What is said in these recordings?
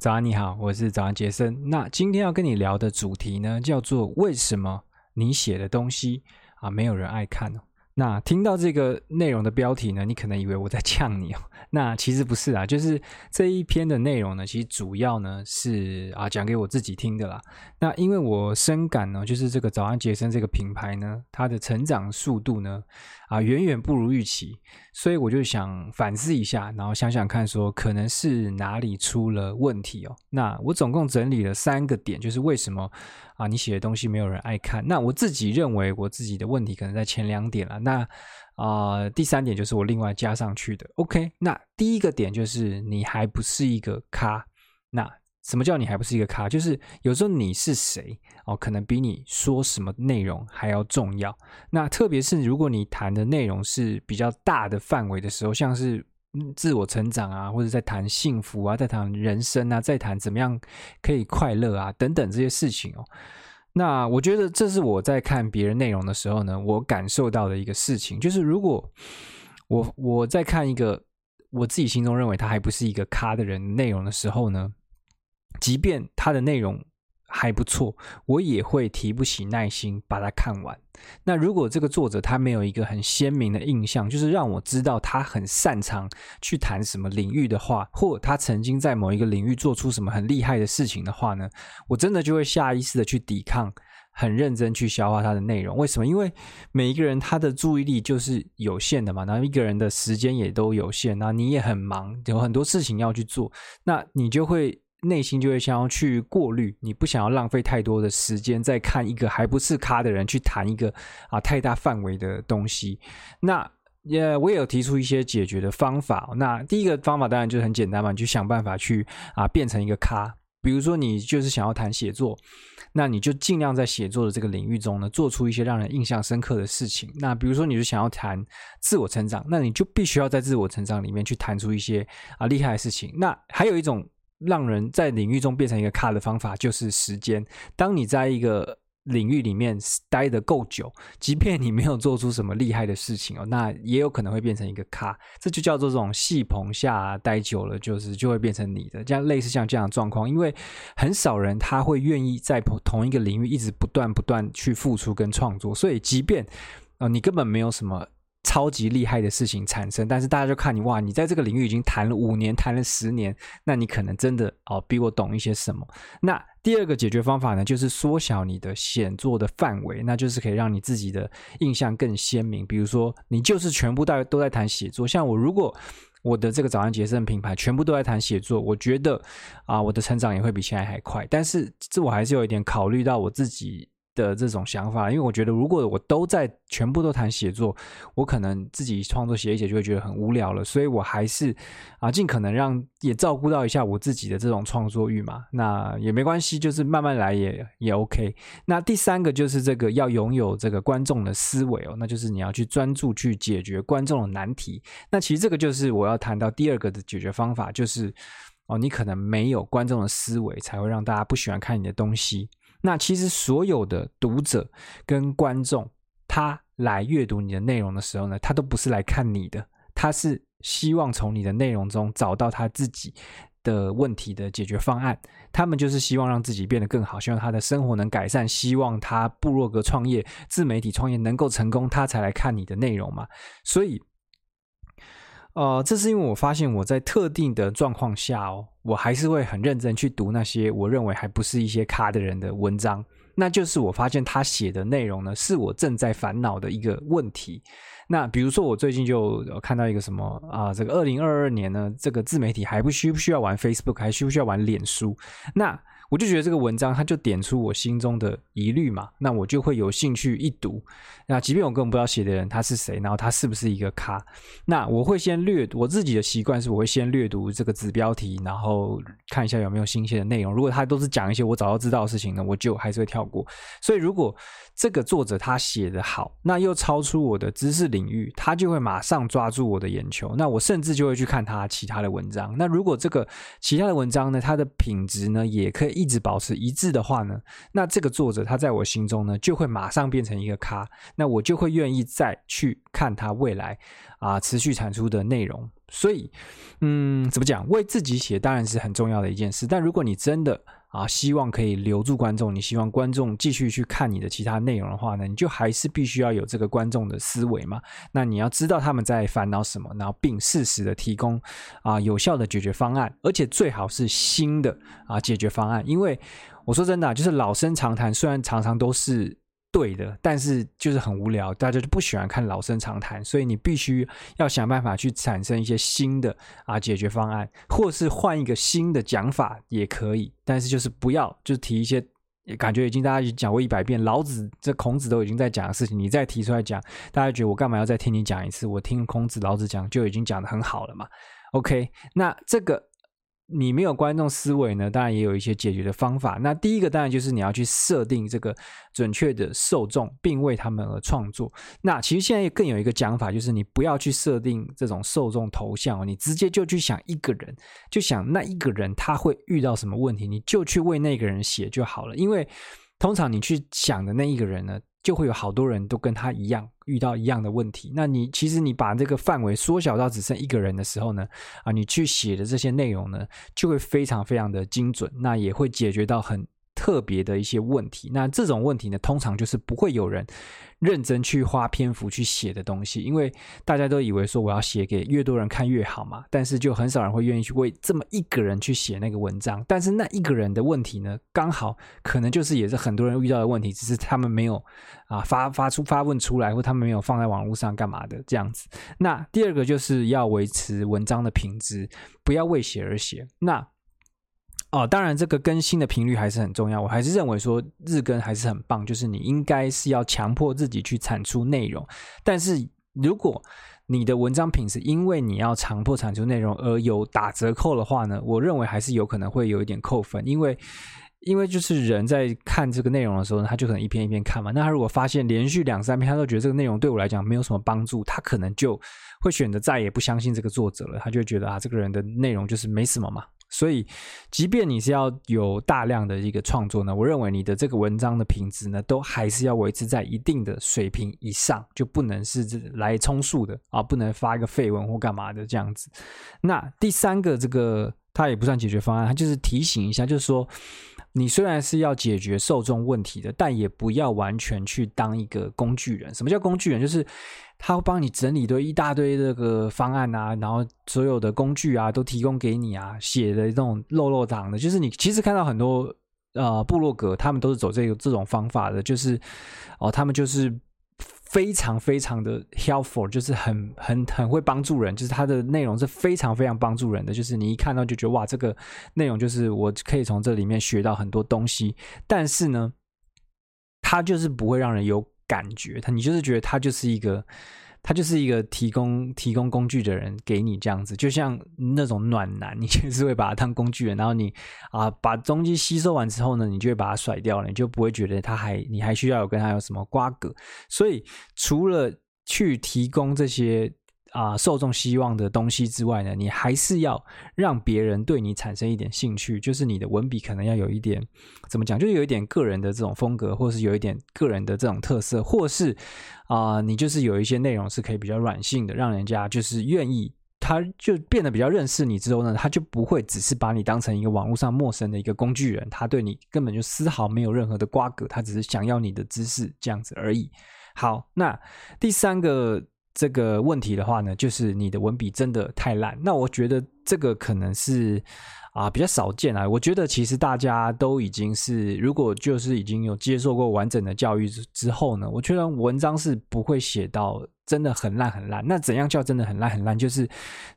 早安，你好，我是早安杰森。那今天要跟你聊的主题呢，叫做为什么你写的东西啊没有人爱看哦。那听到这个内容的标题呢，你可能以为我在呛你哦。那其实不是啊，就是这一篇的内容呢，其实主要呢是啊讲给我自己听的啦。那因为我深感呢，就是这个早安杰森这个品牌呢，它的成长速度呢啊远远不如预期，所以我就想反思一下，然后想想看说可能是哪里出了问题哦。那我总共整理了三个点，就是为什么啊你写的东西没有人爱看。那我自己认为我自己的问题可能在前两点啦。那啊、第三点就是我另外加上去的。OK，那第一个点就是你还不是一个咖。那什么叫你还不是一个咖？就是有时候你是谁哦，可能比你说什么内容还要重要。那特别是如果你谈的内容是比较大的范围的时候，像是自我成长啊，或者在谈幸福啊，在谈人生啊，在谈怎么样可以快乐啊等等这些事情哦。那我觉得这是我在看别人内容的时候呢，我感受到的一个事情，就是如果我我在看一个我自己心中认为他还不是一个咖的人内容的时候呢，即便他的内容。还不错，我也会提不起耐心把它看完。那如果这个作者他没有一个很鲜明的印象，就是让我知道他很擅长去谈什么领域的话，或他曾经在某一个领域做出什么很厉害的事情的话呢，我真的就会下意识的去抵抗，很认真去消化他的内容。为什么？因为每一个人他的注意力就是有限的嘛，然后一个人的时间也都有限，那你也很忙，有很多事情要去做，那你就会。内心就会想要去过滤，你不想要浪费太多的时间在看一个还不是咖的人去谈一个啊太大范围的东西。那也我也有提出一些解决的方法。那第一个方法当然就是很简单嘛，你就想办法去啊变成一个咖。比如说你就是想要谈写作，那你就尽量在写作的这个领域中呢，做出一些让人印象深刻的事情。那比如说你就想要谈自我成长，那你就必须要在自我成长里面去谈出一些啊厉害的事情。那还有一种。让人在领域中变成一个咖的方法就是时间。当你在一个领域里面待得够久，即便你没有做出什么厉害的事情哦，那也有可能会变成一个咖。这就叫做这种戏棚下待久了，就是就会变成你的。这样类似像这样的状况，因为很少人他会愿意在同一个领域一直不断不断去付出跟创作，所以即便啊，你根本没有什么。超级厉害的事情产生，但是大家就看你哇，你在这个领域已经谈了五年，谈了十年，那你可能真的哦比我懂一些什么。那第二个解决方法呢，就是缩小你的写作的范围，那就是可以让你自己的印象更鲜明。比如说，你就是全部大家都在谈写作，像我，如果我的这个早安杰森品牌全部都在谈写作，我觉得啊，我的成长也会比现在还快。但是这我还是有一点考虑到我自己。的这种想法，因为我觉得如果我都在全部都谈写作，我可能自己创作写一写就会觉得很无聊了，所以我还是啊尽可能让也照顾到一下我自己的这种创作欲嘛，那也没关系，就是慢慢来也也 OK。那第三个就是这个要拥有这个观众的思维哦，那就是你要去专注去解决观众的难题。那其实这个就是我要谈到第二个的解决方法，就是哦，你可能没有观众的思维，才会让大家不喜欢看你的东西。那其实所有的读者跟观众，他来阅读你的内容的时候呢，他都不是来看你的，他是希望从你的内容中找到他自己的问题的解决方案。他们就是希望让自己变得更好，希望他的生活能改善，希望他部落格创业、自媒体创业能够成功，他才来看你的内容嘛。所以。呃，这是因为我发现我在特定的状况下哦，我还是会很认真去读那些我认为还不是一些咖的人的文章。那就是我发现他写的内容呢，是我正在烦恼的一个问题。那比如说，我最近就看到一个什么啊、这个二零二二年呢，这个自媒体还不需不需要玩 Facebook，还需不需要玩脸书？那我就觉得这个文章，它就点出我心中的疑虑嘛，那我就会有兴趣一读。那即便我根本不知道写的人他是谁，然后他是不是一个咖，那我会先略。我自己的习惯是，我会先略读这个子标题，然后看一下有没有新鲜的内容。如果他都是讲一些我早就知道的事情呢，我就还是会跳过。所以如果这个作者他写得好，那又超出我的知识领域，他就会马上抓住我的眼球。那我甚至就会去看他其他的文章。那如果这个其他的文章呢，它的品质呢，也可以一直保持一致的话呢，那这个作者他在我心中呢，就会马上变成一个咖。那我就会愿意再去看他未来啊持续产出的内容。所以，嗯，怎么讲？为自己写当然是很重要的一件事，但如果你真的啊希望可以留住观众，你希望观众继续去看你的其他内容的话呢，你就还是必须要有这个观众的思维嘛。那你要知道他们在烦恼什么，然后并适时的提供啊有效的解决方案，而且最好是新的啊解决方案。因为我说真的啊，就是老生常谈，虽然常常都是。对的，但是就是很无聊，大家就不喜欢看老生常谈，所以你必须要想办法去产生一些新的啊解决方案，或是换一个新的讲法也可以，但是就是不要就提一些感觉已经大家已经讲过一百遍，老子这孔子都已经在讲的事情，你再提出来讲，大家觉得我干嘛要再听你讲一次？我听孔子、老子讲就已经讲得很好了嘛。OK，那这个。你没有观众思维呢，当然也有一些解决的方法。那第一个当然就是你要去设定这个准确的受众，并为他们而创作。那其实现在更有一个讲法，就是你不要去设定这种受众头像，你直接就去想一个人，就想那一个人他会遇到什么问题，你就去为那个人写就好了。因为通常你去想的那一个人呢，就会有好多人都跟他一样遇到一样的问题。那你其实你把这个范围缩小到只剩一个人的时候呢，啊，你去写的这些内容呢，就会非常非常的精准，那也会解决到很特别的一些问题。那这种问题呢，通常就是不会有人。认真去花篇幅去写的东西，因为大家都以为说我要写给越多人看越好嘛，但是就很少人会愿意去为这么一个人去写那个文章。但是那一个人的问题呢，刚好可能就是也是很多人遇到的问题，只是他们没有啊发发出发问出来，或他们没有放在网络上干嘛的这样子。那第二个就是要维持文章的品质，不要为写而写。那哦，当然，这个更新的频率还是很重要。我还是认为说日更还是很棒，就是你应该是要强迫自己去产出内容。但是如果你的文章品质因为你要强迫产出内容而有打折扣的话呢，我认为还是有可能会有一点扣分，因为因为就是人在看这个内容的时候呢，他就可能一篇一篇看嘛。那他如果发现连续两三篇他都觉得这个内容对我来讲没有什么帮助，他可能就会选择再也不相信这个作者了。他就觉得啊，这个人的内容就是没什么嘛。所以，即便你是要有大量的一个创作呢，我认为你的这个文章的品质呢，都还是要维持在一定的水平以上，就不能是来充数的啊，不能发一个废文或干嘛的这样子。那第三个，这个它也不算解决方案，它就是提醒一下，就是说。你虽然是要解决受众问题的，但也不要完全去当一个工具人。什么叫工具人？就是他会帮你整理堆一大堆这个方案啊，然后所有的工具啊都提供给你啊，写的这种肉肉长的。就是你其实看到很多呃部落格，他们都是走这个这种方法的，就是哦，他们就是。非常非常的 helpful，就是很很很会帮助人，就是它的内容是非常非常帮助人的，就是你一看到就觉得哇，这个内容就是我可以从这里面学到很多东西。但是呢，它就是不会让人有感觉，它你就是觉得它就是一个。他就是一个提供提供工具的人给你这样子，就像那种暖男，你就是会把他当工具人，然后你啊把东西吸收完之后呢，你就会把他甩掉了，你就不会觉得他还你还需要有跟他有什么瓜葛。所以除了去提供这些。啊，受众希望的东西之外呢，你还是要让别人对你产生一点兴趣，就是你的文笔可能要有一点，怎么讲，就是有一点个人的这种风格，或是有一点个人的这种特色，或是啊、你就是有一些内容是可以比较软性的，让人家就是愿意，他就变得比较认识你之后呢，他就不会只是把你当成一个网络上陌生的一个工具人，他对你根本就丝毫没有任何的瓜葛，他只是想要你的知识这样子而已。好，那第三个。这个问题的话呢，就是你的文笔真的太烂。那我觉得这个可能是啊比较少见啊。我觉得其实大家都已经是，如果就是已经有接受过完整的教育之之后呢，我觉得文章是不会写到真的很烂很烂。那怎样叫真的很烂很烂？就是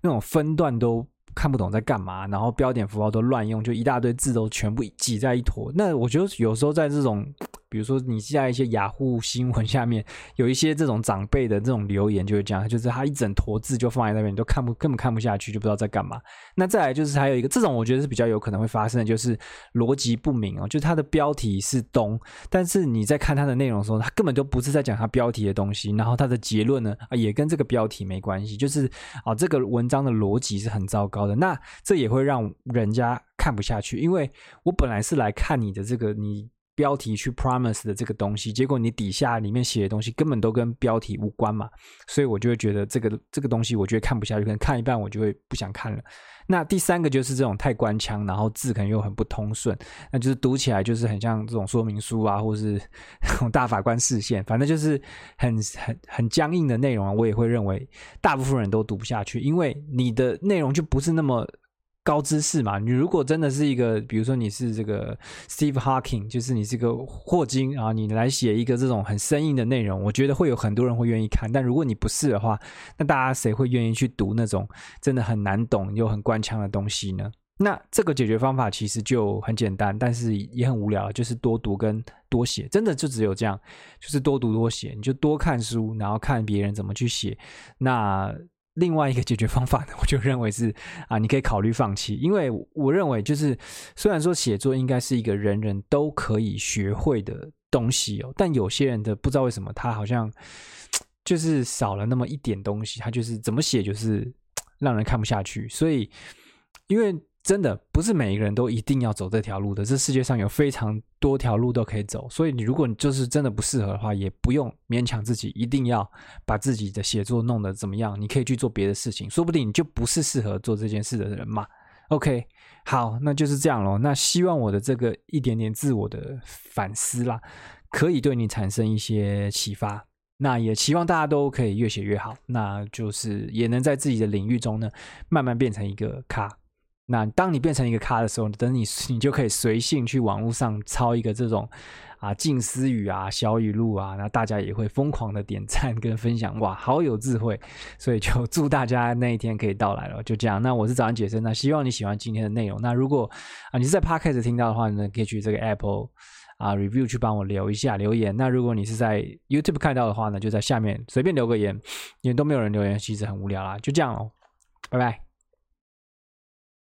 那种分段都看不懂在干嘛，然后标点符号都乱用，就一大堆字都全部挤在一坨。那我觉得有时候在这种。比如说，你在一些雅虎新闻下面有一些这种长辈的这种留言，就是这样，就是他一整坨字就放在那边，你都看不根本看不下去，就不知道在干嘛。那再来就是还有一个这种，我觉得是比较有可能会发生的，就是逻辑不明哦，就是它的标题是东，但是你在看它的内容的时候，它根本就不是在讲它标题的东西，然后它的结论呢也跟这个标题没关系，就是啊这个文章的逻辑是很糟糕的，那这也会让人家看不下去，因为我本来是来看你的这个你。标题去 promise 的这个东西，结果你底下里面写的东西根本都跟标题无关嘛，所以我就会觉得这个这个东西我觉得看不下去，可能看一半我就会不想看了。那第三个就是这种太官腔，然后字可能又很不通顺，那就是读起来就是很像这种说明书啊，或是那种大法官视线，反正就是很很很僵硬的内容，我也会认为大部分人都读不下去，因为你的内容就不是那么。高知识嘛，你如果真的是一个，比如说你是这个 Steve Hawking，就是你是个霍金啊，你来写一个这种很生硬的内容，我觉得会有很多人会愿意看。但如果你不是的话，那大家谁会愿意去读那种真的很难懂又很官腔的东西呢？那这个解决方法其实就很简单，但是也很无聊，就是多读跟多写，真的就只有这样，就是多读多写，你就多看书，然后看别人怎么去写，那。另外一个解决方法呢，我就认为是啊，你可以考虑放弃，因为我认为就是虽然说写作应该是一个人人都可以学会的东西哦，但有些人的不知道为什么他好像就是少了那么一点东西，他就是怎么写就是让人看不下去，所以因为。真的不是每一个人都一定要走这条路的，这世界上有非常多条路都可以走，所以你如果你就是真的不适合的话，也不用勉强自己一定要把自己的写作弄得怎么样，你可以去做别的事情，说不定你就不是适合做这件事的人嘛。OK，好，那就是这样咯。那希望我的这个一点点自我的反思啦，可以对你产生一些启发。那也希望大家都可以越写越好，那就是也能在自己的领域中呢，慢慢变成一个咖。那当你变成一个咖的时候，等你 你就可以随性去网络上抄一个这种啊静思语啊小语录啊，那大家也会疯狂的点赞跟分享，哇，好有智慧！所以就祝大家那一天可以到来了。就这样，那我是早安杰森，那希望你喜欢今天的内容。那如果啊你是在 Podcast 听到的话呢，可以去这个 Apple 啊 Review 去帮我留一下留言。那如果你是在 YouTube 看到的话呢，就在下面随便留个言，因为都没有人留言，其实很无聊啦。就这样喽，拜拜。